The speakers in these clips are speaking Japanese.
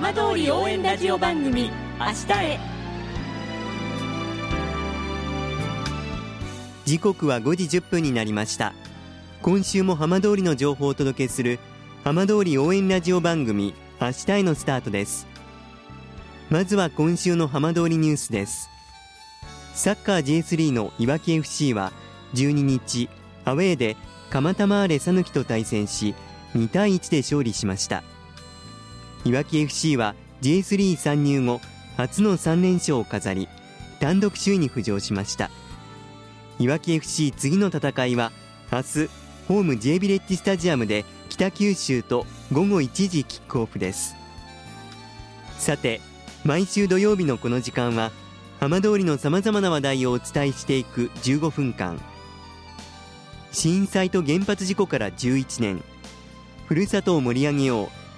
浜通り応援ラジオ番組明日へ。時刻は5時10分になりました。今週も浜通りの情報をお届けする浜通り応援ラジオ番組明日へのスタートです。まずは今週の浜通りニュースです。サッカー J3 のいわき FC は12日アウェーで蒲田マーレ讃岐と対戦し2対1で勝利しました。いわき FC は J3 参入後初の3連勝を飾り単独首位に浮上しました。いわき FC 次の戦いは明日ホーム J ビレッジスタジアムで北九州と午後1時キックオフです。さて毎週土曜日のこの時間は浜通りのさまざまな話題をお伝えしていく15分間。震災と原発事故から11年。ふるさとを盛り上げよう。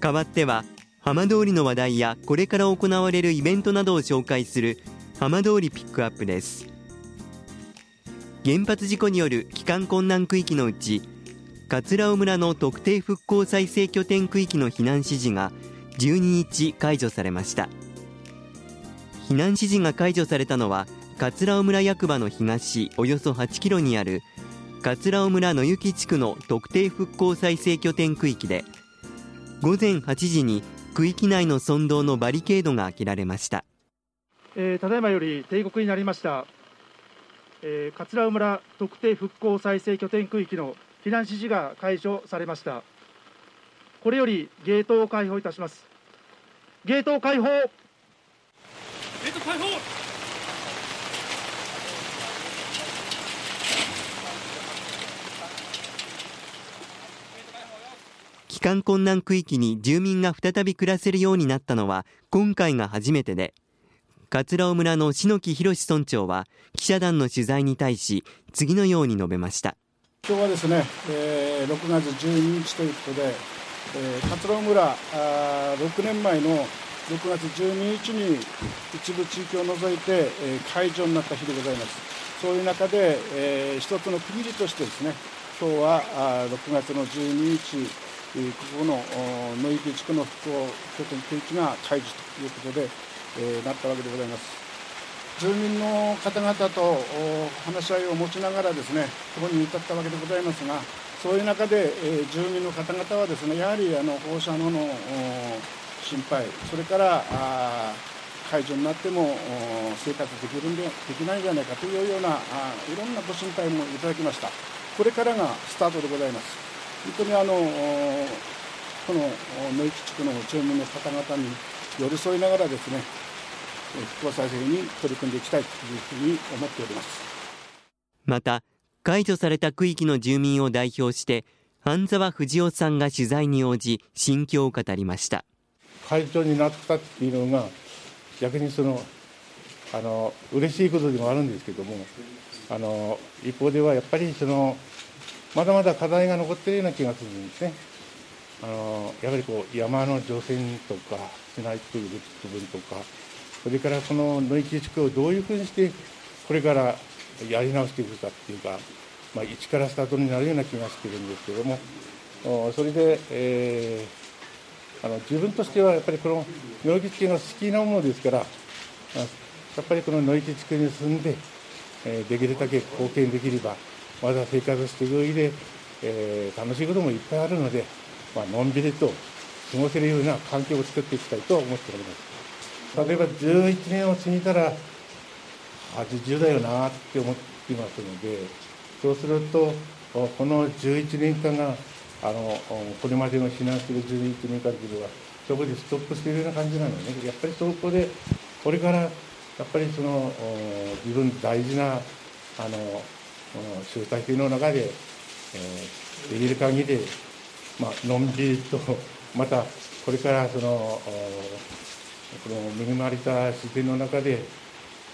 代わっては浜通りの話題やこれから行われるイベントなどを紹介する浜通りピックアップです。原発事故による帰還困難区域のうち桂尾村の特定復興再生拠点区域の避難指示が12日解除されました。避難指示が解除されたのは桂尾村役場の東およそ8キロにある桂尾村野行地区の特定復興再生拠点区域で午前8時に区域内の村道のバリケードが開けられました、えー、ただいまより定刻になりました、えー、桂尾村特定復興再生拠点区域の避難指示が解除されました。これよりゲートを開放いたします。ゲートを開放ゲート開放。帰還困難区域に住民が再び暮らせるようになったのは今回が初めてで桂尾村の篠木博村長は記者団の取材に対し次のように述べました。今日はですね、えー、6月12日ということで、えー、桂尾村あ6年前の6月12日に一部地域を除いて、えー、解除になった日でございます。そういう中で、えー、一つの区切りとしてですね今日はあ6月の12日ここの野池地区の復興拠点区域が解除ということで、え、なったわけでございます。住民の方々と話し合いを持ちながらですね、ここに至ったわけでございますが、そういう中で、え、住民の方々はですね、やはりあの放射能の心配、それから解除になっても生活できるんでできないんじゃないかというようないろんなご心配もいただきました。これからがスタートでございます。本当にあのこの野池地区の住民の方々に寄り添いながらですね復興再生に取り組んでいきたいというふうに思っております。また解除された区域の住民を代表して半沢藤夫さんが取材に応じ心境を語りました。解除になったっていうのが逆にそのあの嬉しいことでもあるんですけどもあの一方ではやっぱりそのまだまだ課題が残っているような気がするんですね。あのやはりこう山の除染とかしないという部分とか、それからこの野池地区をどういうふうにしてこれからやり直していくかっていうか、まあ、一からスタートになるような気がしてるんですけども、それで、えー、あの自分としてはやっぱりこの野池地区が好きなものですから、やっぱりこの野池地区に住んで、え、できるだけ貢献できれば、まだ生活していく上で、えー、楽しいこともいっぱいあるので、まあのんびりと過ごせるような環境を作っていきたいと思っております。例えば11年を過ぎたら80だよなって思っていますのでそうするとこの11年間があのこれまでの避難する11年間というのはそこでストップしているような感じなので、ね、やっぱりそこでこれからやっぱりその自分大事なあの集大成の中で、えー、できる限り、まあのんびりとまたこれからそのこの恵まれた自然の中で、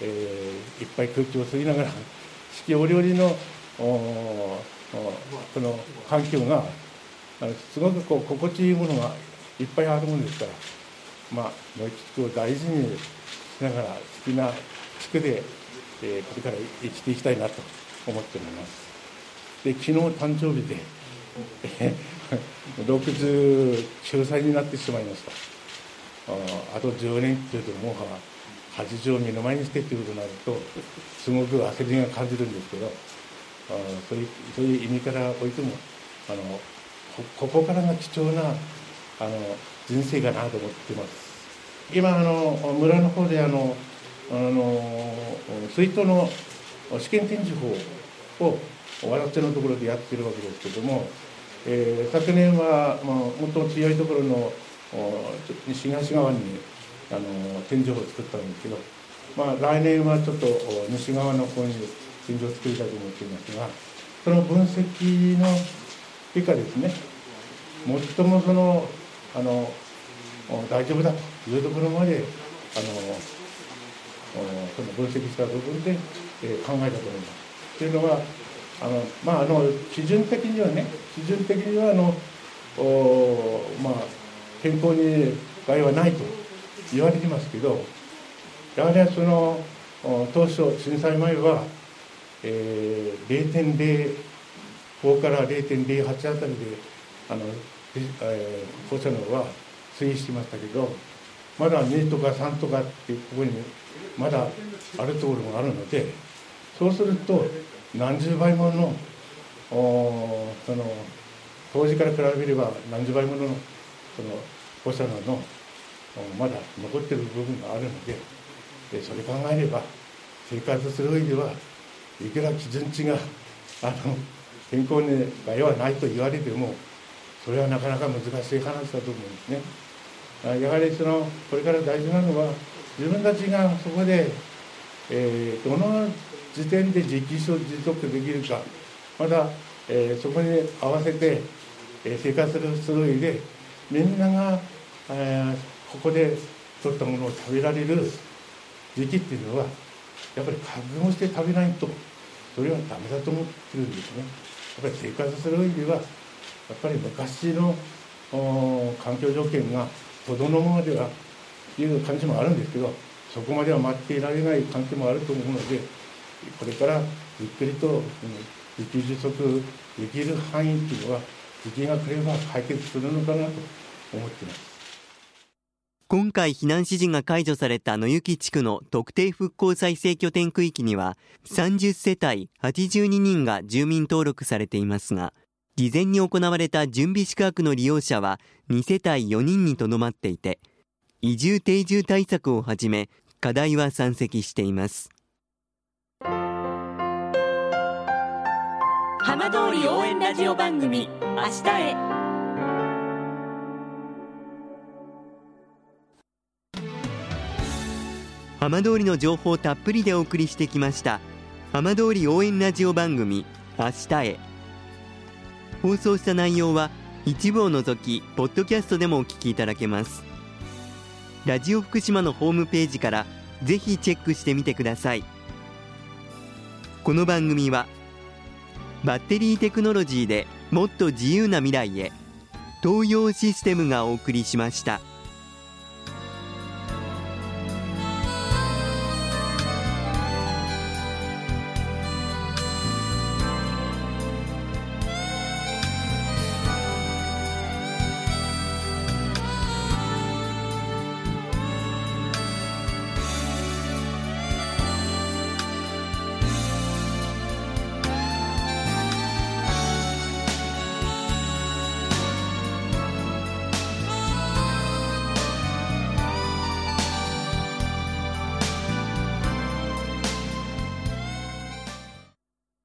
えー、いっぱい空気を吸いながら四季折々のその環境がすごくこう心地いいものがいっぱいあるものですからまあ野地区を大事にしながら好きな地区で、えー、これから生きていきたいなと。思っておりますで昨日誕生日で 69歳になってしまいました。あと10年っていうともう80を目の前にしてっていうことになるとすごく焦りが感じるんですけどあそういうそういう意味からおいてもあのここからが貴重なあの人生かなと思ってます。今あの村の方であのあの水筒の試験展示法を私のところでやってるわけですけども、えー、昨年は、まあ、もっと強いところの東側にあの展示を作ったんですけど、まあ、来年はちょっと西側の方に展示を作りたいと思っていますがその分析の結果ですね最もそのあの大丈夫だというところまであのその分析した部分で、えー、考えたと思います。というのはあのまああの基準的にはね基準的にはあのおまあ健康に害はないと言われてますけどやはりその当初震災前は、えー、0.05から0.08あたりであの、えー、放射能は推移してましたけどまだ2とか3とかってここにまだあるところがあるのでそうすると何十倍ものおその当時から比べれば何十倍ものその放射能のまだ残ってる部分があるのででそれ考えれば生活する上ではいくら基準値があの健康に害はないと言われてもそれはなかなか難しい話だと思うんですね。やはりそのこれから大事なのは自分たちがそこで、えー、どの時点で自給自足できるかまた、えー、そこに合わせて、えー、生活する上でみんなが、えー、ここで取ったものを食べられる時期っていうのはやっぱり覚悟して食べないとそれはダメだと思ってるんですね。やっぱり生活する上ではやっぱり昔の環境条件が子供のままではいう感じもあるんですけどそこまでは待っていられない関係もあると思うのでこれからゆっくりと自給自足できる範囲っていうのは時期が来れば解決するのかなと思っています。今回避難指示が解除された野行地区の特定復興再生拠点区域には30世帯82人が住民登録されていますが事前に行われた準備宿泊の利用者は2世帯4人にとどまっていて移住定住対策をはじめ課題は山積しています。浜通り応援ラジオ番組明日へ。浜通りの情報たっぷりでお送りしてきました浜通り応援ラジオ番組明日へ。放送した内容は一部を除きポッドキャストでもお聞きいただけますラジオ福島のホームページからぜひチェックしてみてくださいこの番組はバッテリーテクノロジーでもっと自由な未来へ東洋システムがお送りしました。